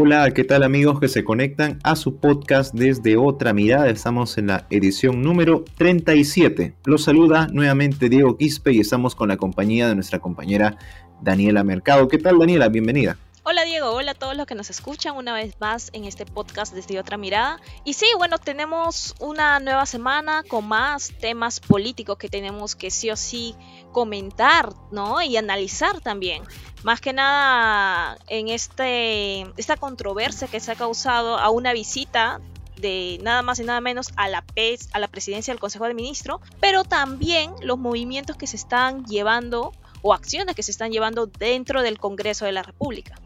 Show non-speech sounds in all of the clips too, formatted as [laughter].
Hola, ¿qué tal amigos que se conectan a su podcast desde otra mirada? Estamos en la edición número 37. Los saluda nuevamente Diego Quispe y estamos con la compañía de nuestra compañera Daniela Mercado. ¿Qué tal Daniela? Bienvenida. Hola Diego, hola a todos los que nos escuchan una vez más en este podcast desde otra mirada. Y sí, bueno, tenemos una nueva semana con más temas políticos que tenemos que sí o sí comentar, ¿no? Y analizar también. Más que nada en este, esta controversia que se ha causado a una visita de nada más y nada menos a la, PES, a la presidencia del Consejo de Ministros, pero también los movimientos que se están llevando o acciones que se están llevando dentro del Congreso de la República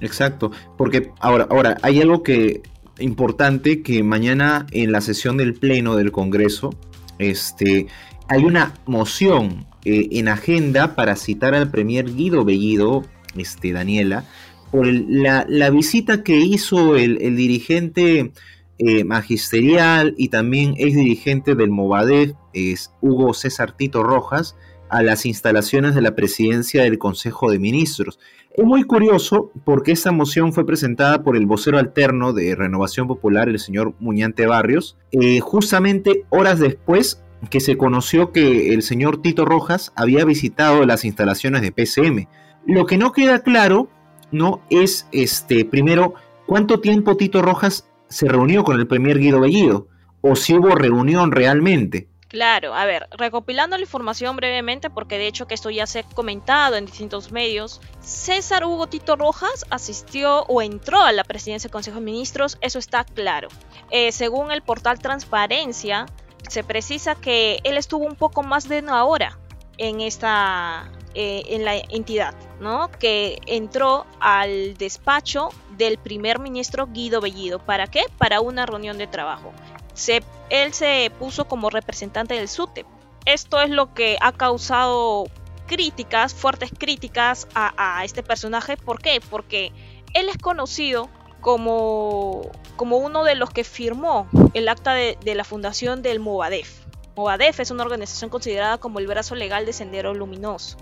exacto, porque ahora, ahora hay algo que importante que mañana en la sesión del Pleno del Congreso este, hay una moción eh, en agenda para citar al Premier Guido Bellido, este, Daniela, por la, visita que hizo el, dirigente eh, magisterial y también ex dirigente del Movadef, es Hugo César Tito Rojas, a las instalaciones de la presidencia del Consejo de Ministros. Es muy curioso porque esta moción fue presentada por el vocero alterno de Renovación Popular, el señor Muñante Barrios, eh, justamente horas después que se conoció que el señor Tito Rojas había visitado las instalaciones de PCM. Lo que no queda claro, ¿no? Es, este, primero, cuánto tiempo Tito Rojas se reunió con el premier Guido Bellido, o si hubo reunión realmente. Claro, a ver, recopilando la información brevemente, porque de hecho que esto ya se ha comentado en distintos medios, César Hugo Tito Rojas asistió o entró a la presidencia del Consejo de Ministros, eso está claro. Eh, según el portal Transparencia, se precisa que él estuvo un poco más de una hora en esta eh, en la entidad, ¿no? Que entró al despacho del primer ministro Guido Bellido. ¿Para qué? Para una reunión de trabajo él se puso como representante del SUTEP. Esto es lo que ha causado críticas, fuertes críticas a, este personaje. ¿Por qué? Porque él es conocido como, como uno de los que firmó el acta de, la fundación del Movadef. Movadef es una organización considerada como el brazo legal de Sendero Luminoso.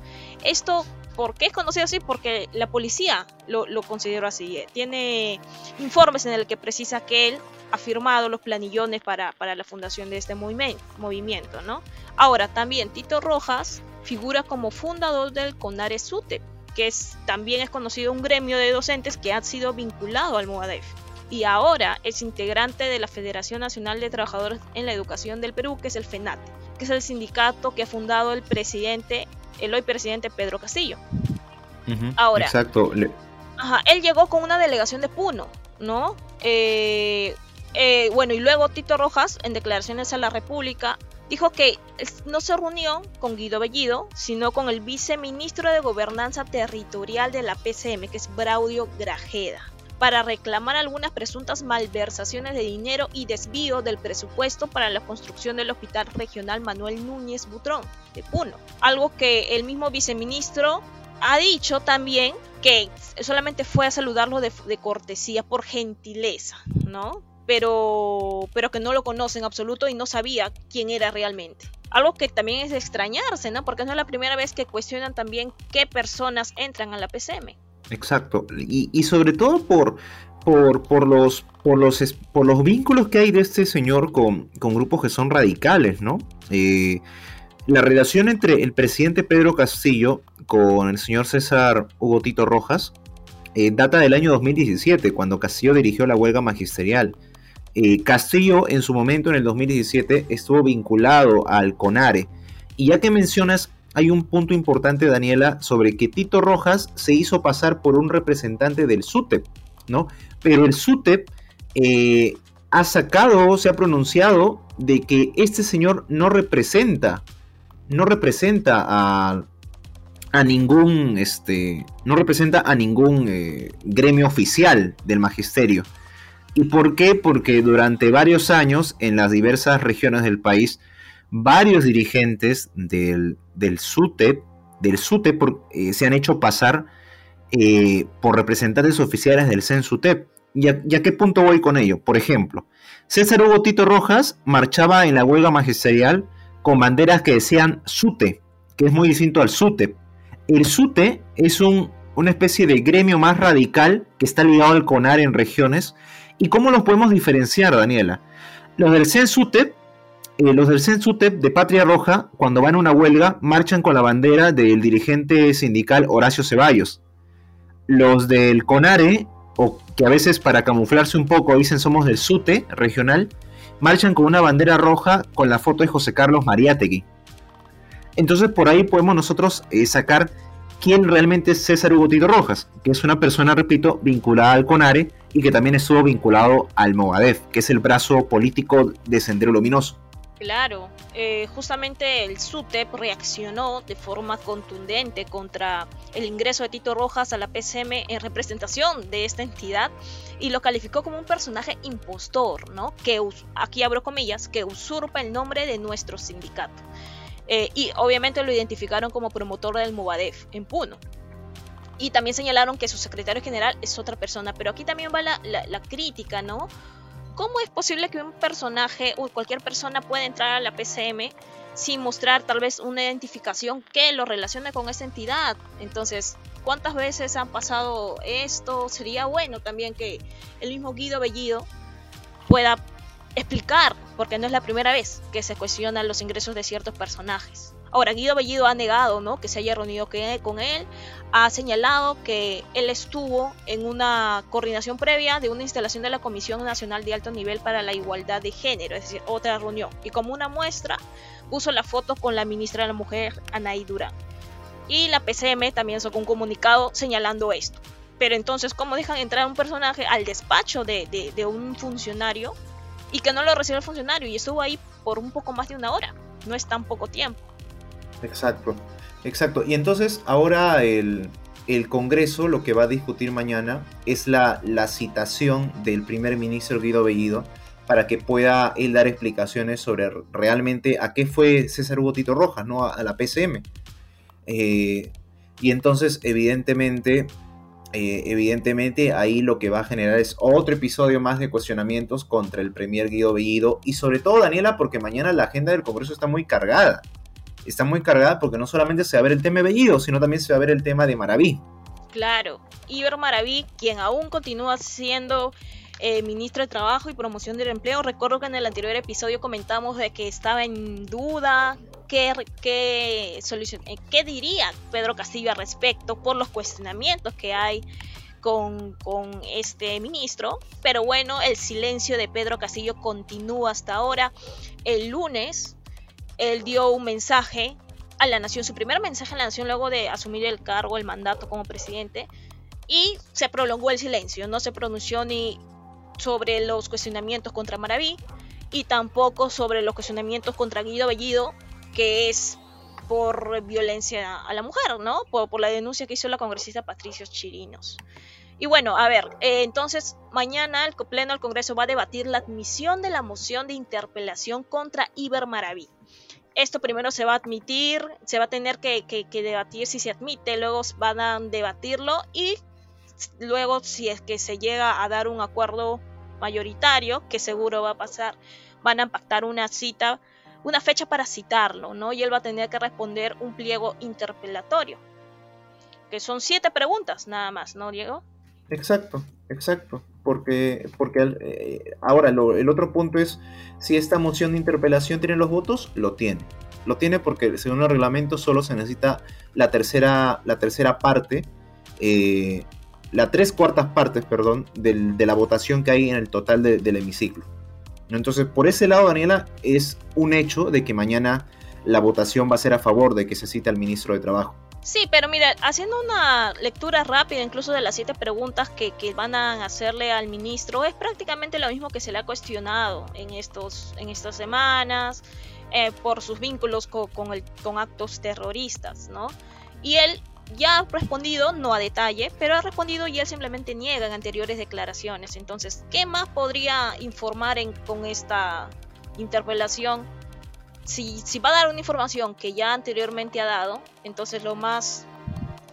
Esto, ¿por qué es conocido así? Porque la policía lo, lo consideró así. Tiene informes en el que precisa que él ha firmado los planillones para, la fundación de este movimiento, ¿no? Ahora, también Tito Rojas figura como fundador del CONARE SUTEP, que también es conocido un gremio de docentes que ha sido vinculado al MOADEF. Y ahora es integrante de la Federación Nacional de Trabajadores en la Educación del Perú, que es el FENATE, que es el sindicato que ha fundado el presidente, el hoy presidente Pedro Castillo. ahora, exacto. Ajá, él llegó con una delegación de Puno, ¿no? Eh, eh, bueno, y luego Tito Rojas, en declaraciones a la República, dijo que no se reunió con Guido Bellido, sino con el viceministro de Gobernanza Territorial de la PCM, que es Braudio Grajeda, para reclamar algunas presuntas malversaciones de dinero y desvío del presupuesto para la construcción del Hospital Regional Manuel Núñez Butrón de Puno. Algo que el mismo viceministro ha dicho también que solamente fue a saludarlo de, cortesía por gentileza, ¿no? pero, pero que no lo conoce en absoluto y no sabía quién era realmente. Algo que también es de extrañarse, ¿no? Porque no es la primera vez que cuestionan también qué personas entran a la PCM. Exacto, y, sobre todo por, por, los, por, los, por los vínculos que hay de este señor con, grupos que son radicales, ¿no? Eh, la relación entre el presidente Pedro Castillo con el señor César Hugo Tito Rojas eh, data del año 2017, cuando Castillo dirigió la huelga magisterial. Eh, Castillo en su momento, en el 2017, estuvo vinculado al CONARE. Y ya que mencionas, hay un punto importante, Daniela, sobre que Tito Rojas se hizo pasar por un representante del SUTEP, ¿no? Pero el SUTEP eh, ha sacado, se ha pronunciado de que este señor no representa, no representa a, a ningún, este, no representa a ningún eh, gremio oficial del magisterio. ¿Y por qué? Porque durante varios años en las diversas regiones del país varios dirigentes del, del SUTEP, del SUTEP eh, se han hecho pasar eh, por representantes oficiales del CENSUTEP. ¿Y ¿Y a, qué punto voy con ello? Por ejemplo, César Hugo Tito Rojas marchaba en la huelga magisterial con banderas que decían SUTE, que es muy distinto al SUTEP. El SUTE es un, una especie de gremio más radical que está ligado al CONAR en regiones. ¿Y cómo los podemos diferenciar, Daniela? Los del CENSUTEP eh, los del CENSUTEP de Patria Roja, cuando van a una huelga, marchan con la bandera del dirigente sindical Horacio Ceballos. Los del CONARE, o que a veces para camuflarse un poco dicen somos del SUTE regional, marchan con una bandera roja con la foto de José Carlos Mariátegui. Entonces por ahí podemos nosotros eh, sacar quién realmente es César Hugo Tito Rojas, que es una persona, repito, vinculada al CONARE y que también estuvo vinculado al Movadef, que es el brazo político de Sendero Luminoso. Claro, eh, justamente el SUTEP reaccionó de forma contundente contra el ingreso de Tito Rojas a la PCM en representación de esta entidad y lo calificó como un personaje impostor, ¿no? Que aquí abro comillas, que usurpa el nombre de nuestro sindicato. Eh, y obviamente lo identificaron como promotor del Movadef en Puno. Y también señalaron que su secretario general es otra persona, pero aquí también va la, crítica, ¿no? ¿Cómo es posible que un personaje o cualquier persona pueda entrar a la PCM sin mostrar tal vez una identificación que lo relacione con esa entidad? Entonces, ¿cuántas veces han pasado esto? Sería bueno también que el mismo Guido Bellido pueda explicar, porque no es la primera vez que se cuestionan los ingresos de ciertos personajes. Ahora, Guido Bellido ha negado ¿no? que se haya reunido con él, ha señalado que él estuvo en una coordinación previa de una instalación de la Comisión Nacional de Alto Nivel para la Igualdad de Género, es decir, otra reunión. Y como una muestra, puso la foto con la ministra de la Mujer, Anaí Durán. Y la PCM también sacó un comunicado señalando esto. Pero entonces, ¿cómo dejan entrar un personaje al despacho de, de, de un funcionario y que no lo recibe el funcionario y estuvo ahí por un poco más de una hora? No es tan poco tiempo. Exacto, exacto. Y entonces ahora el, el Congreso lo que va a discutir mañana es la, la, citación del primer ministro Guido Bellido para que pueda él dar explicaciones sobre realmente a qué fue César Hugo Tito Rojas, ¿no? A, la PCM. Eh, y entonces, evidentemente, eh, evidentemente ahí lo que va a generar es otro episodio más de cuestionamientos contra el premier Guido Bellido y sobre todo Daniela porque mañana la agenda del Congreso está muy cargada está muy cargada porque no solamente se va a ver el tema de Bellido, sino también se va a ver el tema de Maraví. Claro, Iber Maraví, quien aún continúa siendo eh, ministro de Trabajo y Promoción del Empleo. Recuerdo que en el anterior episodio comentamos de que estaba en duda qué, qué, solución, eh, qué diría Pedro Castillo al respecto por los cuestionamientos que hay con, con, este ministro. Pero bueno, el silencio de Pedro Castillo continúa hasta ahora. El lunes él dio un mensaje a la nación, su primer mensaje a la nación luego de asumir el cargo, el mandato como presidente, y se prolongó el silencio, no se pronunció ni sobre los cuestionamientos contra Maraví y tampoco sobre los cuestionamientos contra Guido Bellido, que es por violencia a la mujer, ¿no? Por, la denuncia que hizo la congresista Patricio Chirinos. Y bueno, a ver, eh, entonces mañana el Pleno del Congreso va a debatir la admisión de la moción de interpelación contra Iber Maraví. Esto primero se va a admitir, se va a tener que, que, debatir si se admite, luego van a debatirlo y luego si es que se llega a dar un acuerdo mayoritario, que seguro va a pasar, van a pactar una cita, una fecha para citarlo, ¿no? Y él va a tener que responder un pliego interpelatorio, que son siete preguntas nada más, ¿no, Diego? Exacto, exacto. Porque, porque eh, ahora el otro punto es si esta moción de interpelación tiene los votos, lo tiene. Lo tiene porque según el reglamento solo se necesita la tercera, la tercera parte, eh, la tres cuartas partes, perdón, del, de la votación que hay en el total del hemiciclo. Entonces, por ese lado, Daniela, es un hecho de que mañana la votación va a ser a favor de que se cite al ministro de Trabajo. Sí, pero mira, haciendo una lectura rápida incluso de las siete preguntas que, que, van a hacerle al ministro, es prácticamente lo mismo que se le ha cuestionado en, estos, en estas semanas eh, por sus vínculos con, con, el, con actos terroristas, ¿no? Y él ya ha respondido, no a detalle, pero ha respondido y él simplemente niega en anteriores declaraciones. Entonces, ¿qué más podría informar en, con esta interpelación si, si va a dar una información que ya anteriormente ha dado, entonces lo más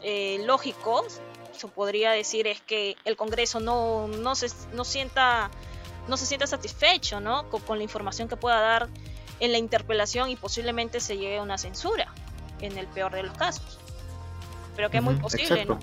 eh, lógico, se podría decir, es que el Congreso no, no, se, no, sienta, no se sienta satisfecho ¿no? con, la información que pueda dar en la interpelación y posiblemente se llegue a una censura, en el peor de los casos. Pero que es muy posible, ¿no?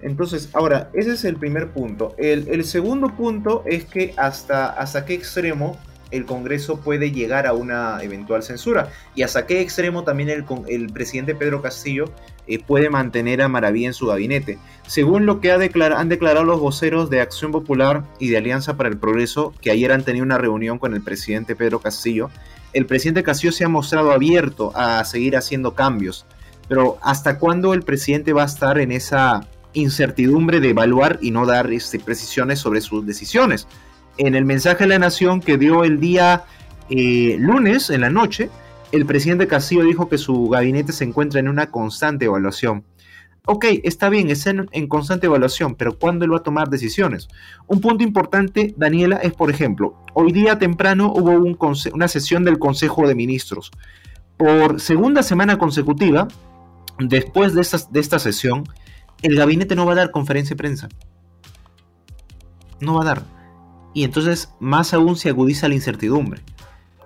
Entonces, ahora, ese es el primer punto. El, el, segundo punto es que hasta, hasta qué extremo el Congreso puede llegar a una eventual censura y hasta qué extremo también el, el presidente Pedro Castillo eh, puede mantener a Maravilla en su gabinete. Según lo que ha han declarado los voceros de Acción Popular y de Alianza para el Progreso, que ayer han tenido una reunión con el presidente Pedro Castillo, el presidente Castillo se ha mostrado abierto a seguir haciendo cambios. Pero ¿hasta cuándo el presidente va a estar en esa incertidumbre de evaluar y no dar este, precisiones sobre sus decisiones? En el mensaje a la nación que dio el día eh, lunes en la noche, el presidente Castillo dijo que su gabinete se encuentra en una constante evaluación. Ok, está bien, está en, constante evaluación, pero ¿cuándo él va a tomar decisiones? Un punto importante, Daniela, es por ejemplo, hoy día temprano hubo una sesión del Consejo de Ministros. Por segunda semana consecutiva, después de de esta sesión, el gabinete no va a dar conferencia de prensa. No va a dar y entonces más aún se agudiza la incertidumbre.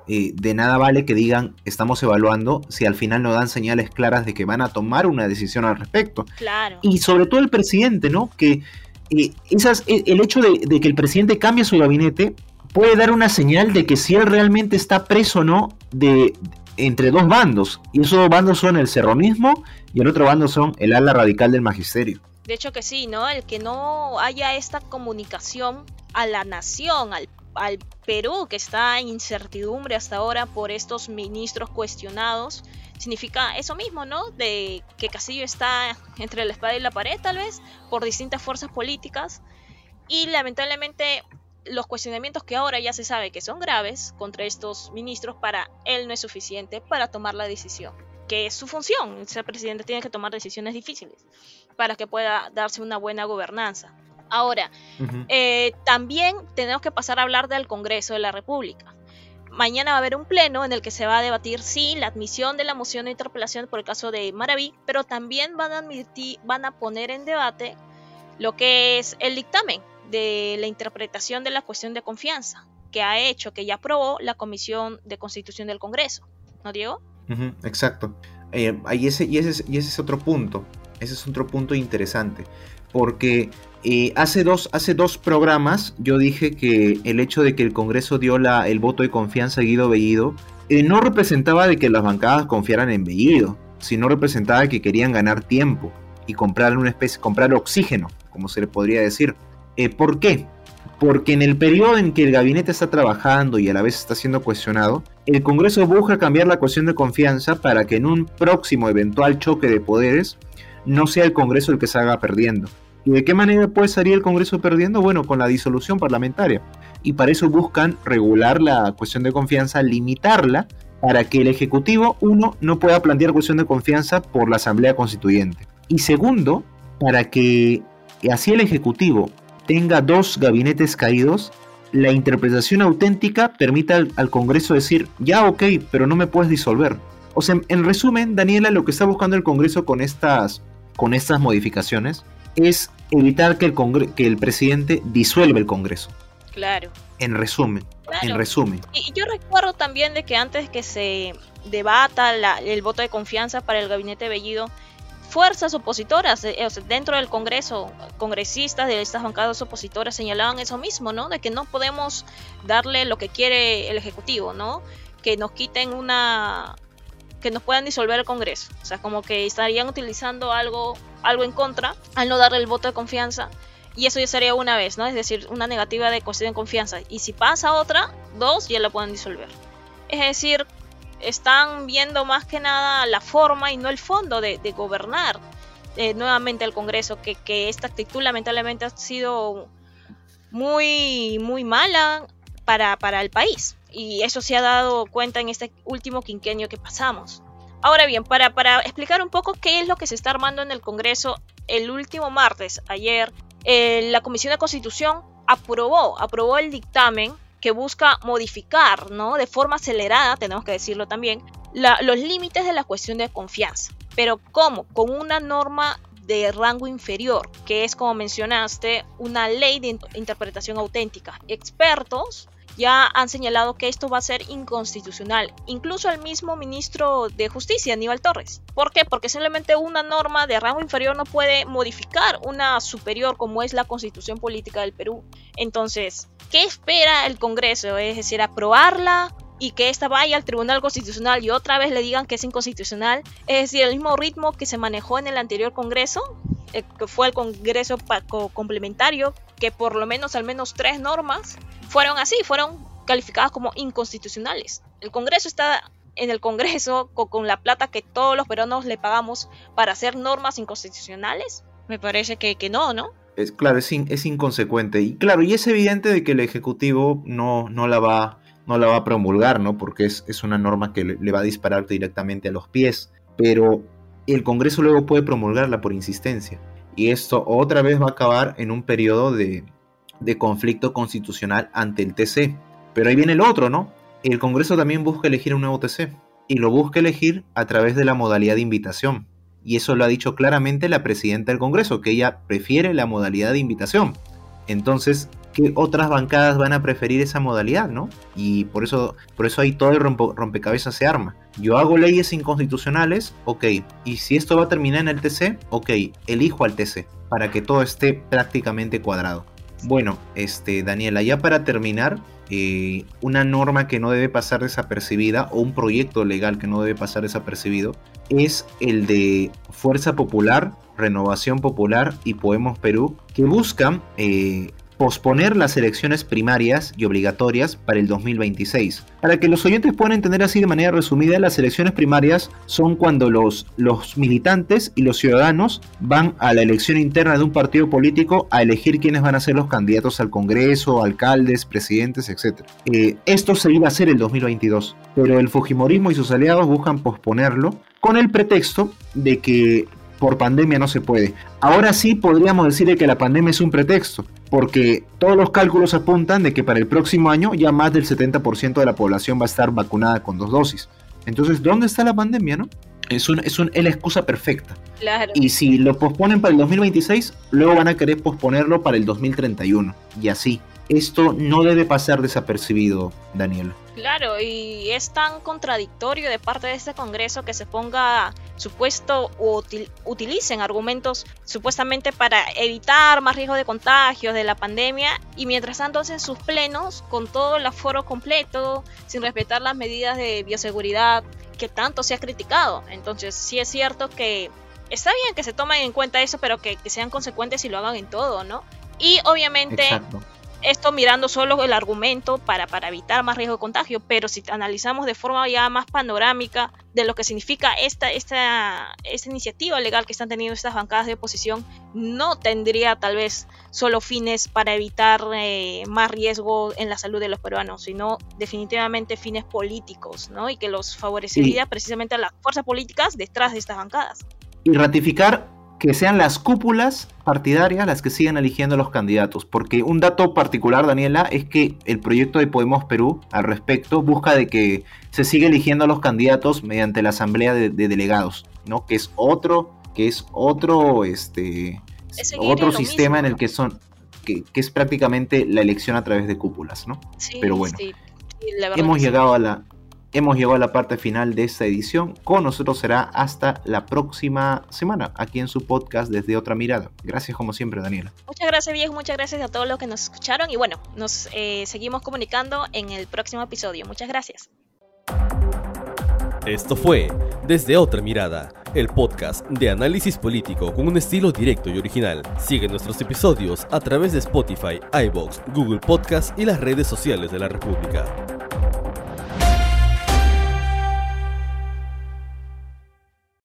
Eh, de nada vale que digan estamos evaluando si al final no dan señales claras de que van a tomar una decisión al respecto. Claro. Y sobre todo el presidente, ¿no? Que eh, esas, eh, el hecho de, de, que el presidente cambie su gabinete puede dar una señal de que si él realmente está preso o no de, entre dos bandos. Y esos dos bandos son el cerronismo y el otro bando son el ala radical del magisterio. De hecho que sí, ¿no? El que no haya esta comunicación a la nación, al, Perú, que está en incertidumbre hasta ahora por estos ministros cuestionados, significa eso mismo, ¿no? De que Castillo está entre la espada y la pared, tal vez, por distintas fuerzas políticas. Y lamentablemente los cuestionamientos que ahora ya se sabe que son graves contra estos ministros, para él no es suficiente para tomar la decisión, que es su función. Ser presidente tiene que tomar decisiones difíciles para que pueda darse una buena gobernanza. Ahora, eh, también tenemos que pasar a hablar del Congreso de la República. Mañana va a haber un pleno en el que se va a debatir, sí, la admisión de la moción de interpelación por el caso de Maraví, pero también van a, admitir, van a poner en debate lo que es el dictamen de la interpretación de la cuestión de confianza que ha hecho, que ya aprobó la Comisión de Constitución del Congreso. ¿No, Diego? exacto. Eh, y, ese, y, ese, y ese es otro punto. Ese es otro punto interesante. Porque eh, hace, dos, hace dos programas yo dije que el hecho de que el Congreso dio la, el voto de confianza a Guido Bellido eh, no representaba de que las bancadas confiaran en Bellido, sino representaba que querían ganar tiempo y comprar una especie, comprar oxígeno, como se le podría decir. Eh, ¿Por qué? Porque en el periodo en que el gabinete está trabajando y a la vez está siendo cuestionado, el Congreso busca cambiar la cuestión de confianza para que en un próximo eventual choque de poderes no sea el Congreso el que salga perdiendo. ¿Y de qué manera puede salir el Congreso perdiendo? Bueno, con la disolución parlamentaria. Y para eso buscan regular la cuestión de confianza, limitarla, para que el Ejecutivo, uno, no pueda plantear cuestión de confianza por la Asamblea Constituyente. Y segundo, para que así el Ejecutivo tenga dos gabinetes caídos, la interpretación auténtica permita al, Congreso decir, ya ok, pero no me puedes disolver. O sea, en resumen, Daniela, lo que está buscando el Congreso con estas, con estas modificaciones es evitar que el, que el presidente disuelva el Congreso. Claro. En resumen, en resumen. Y yo recuerdo también de que antes que se debata el voto de confianza para el gabinete Bellido, fuerzas opositoras eh, dentro del Congreso, congresistas de estas bancadas opositoras señalaban eso mismo, ¿no? De que no podemos darle lo que quiere el Ejecutivo, ¿no? Que nos quiten una, que nos puedan disolver el Congreso. O sea, como que estarían utilizando algo, algo en contra al no darle el voto de confianza. Y eso ya sería una vez, ¿no? Es decir, una negativa de cuestión de confianza. Y si pasa otra, dos ya la pueden disolver. Es decir, están viendo más que nada la forma y no el fondo de, gobernar eh, nuevamente el Congreso, que, que esta actitud lamentablemente ha sido muy, muy mala para, para el país y eso se ha dado cuenta en este último quinquenio que pasamos. Ahora bien, para, para explicar un poco qué es lo que se está armando en el Congreso, el último martes, ayer, eh, la Comisión de Constitución aprobó, aprobó el dictamen que busca modificar, ¿no? De forma acelerada, tenemos que decirlo también, los límites de la cuestión de confianza. Pero ¿cómo? Con una norma de rango inferior, que es como mencionaste, una ley de interpretación auténtica. Expertos ya han señalado que esto va a ser inconstitucional, incluso el mismo ministro de Justicia, Aníbal Torres. ¿Por qué? Porque simplemente una norma de rango inferior no puede modificar una superior como es la constitución política del Perú. Entonces, ¿qué espera el Congreso? Es decir, aprobarla y que esta vaya al Tribunal Constitucional y otra vez le digan que es inconstitucional. Es decir, el mismo ritmo que se manejó en el anterior Congreso, eh, que fue el Congreso complementario, que por lo menos al menos tres normas fueron así, fueron calificadas como inconstitucionales. El Congreso está en el Congreso [laughs] con, la plata que todos los peruanos le pagamos para hacer normas inconstitucionales. Me parece que, que no, ¿no? Es claro, es, es inconsecuente. Y claro, y es evidente de que el Ejecutivo no, no la va no la va a promulgar, ¿no? Porque es, es una norma que le, va a disparar directamente a los pies. Pero el Congreso luego puede promulgarla por insistencia. Y esto otra vez va a acabar en un periodo de, de conflicto constitucional ante el TC. Pero ahí viene el otro, ¿no? El Congreso también busca elegir un nuevo TC. Y lo busca elegir a través de la modalidad de invitación. Y eso lo ha dicho claramente la presidenta del Congreso, que ella prefiere la modalidad de invitación. Entonces, ¿qué otras bancadas van a preferir esa modalidad, no? Y por eso, por eso ahí todo el rompecabezas se arma. Yo hago leyes inconstitucionales, ok. Y si esto va a terminar en el TC, ok, elijo al TC para que todo esté prácticamente cuadrado. Bueno, este, Daniela, ya para terminar, eh, una norma que no debe pasar desapercibida o un proyecto legal que no debe pasar desapercibido es el de Fuerza Popular, Renovación Popular y Podemos Perú, que buscan eh, posponer las elecciones primarias y obligatorias para el 2026. Para que los oyentes puedan entender así de manera resumida, las elecciones primarias son cuando los, los militantes y los ciudadanos van a la elección interna de un partido político a elegir quiénes van a ser los candidatos al Congreso, alcaldes, presidentes, etc. Eh, esto se iba a hacer el 2022, pero el Fujimorismo y sus aliados buscan posponerlo con el pretexto de que por pandemia no se puede. Ahora sí podríamos decir que la pandemia es un pretexto, porque todos los cálculos apuntan de que para el próximo año ya más del 70% de la población va a estar vacunada con dos dosis. Entonces, ¿dónde está la pandemia, no? Es, un, es, un, la excusa perfecta. Claro. Y si lo posponen para el 2026, luego van a querer posponerlo para el 2031. Y así. Esto no debe pasar desapercibido, Daniel. Claro, y es tan contradictorio de parte de este Congreso que se ponga supuesto utilicen argumentos supuestamente para evitar más riesgo de contagios de la pandemia y mientras tanto hacen sus plenos con todo el aforo completo, sin respetar las medidas de bioseguridad que tanto se ha criticado. Entonces sí es cierto que está bien que se tomen en cuenta eso, pero que, sean consecuentes y lo hagan en todo, ¿no? Y obviamente esto mirando solo el argumento para, para evitar más riesgo de contagio, pero si analizamos de forma ya más panorámica de lo que significa esta, esta, esta iniciativa legal que están teniendo estas bancadas de oposición, no tendría tal vez solo fines para evitar eh, más riesgo en la salud de los peruanos, sino definitivamente fines políticos, ¿no? Y que los favorecería precisamente a las fuerzas políticas detrás de estas bancadas. Y ratificar que sean las cúpulas partidarias las que sigan eligiendo los candidatos. Porque un dato particular, Daniela, es que el proyecto de Podemos Perú al respecto busca de que se siga eligiendo a los candidatos mediante la asamblea de, delegados, ¿no? Que es otro, que es otro, este, otro sistema en el que son, que, es prácticamente la elección a través de cúpulas, ¿no? Pero bueno, hemos llegado a la, hemos llegado a la parte final de esta edición. Con nosotros será hasta la próxima semana, aquí en su podcast desde otra mirada. Gracias como siempre, Daniela. Muchas gracias, viejo. Muchas gracias a todos los que nos escucharon. Y bueno, nos eh, seguimos comunicando en el próximo episodio. Muchas gracias. Esto fue Desde Otra Mirada, el podcast de análisis político con un estilo directo y original. Sigue nuestros episodios a través de Spotify, iBox, Google Podcast y las redes sociales de la República.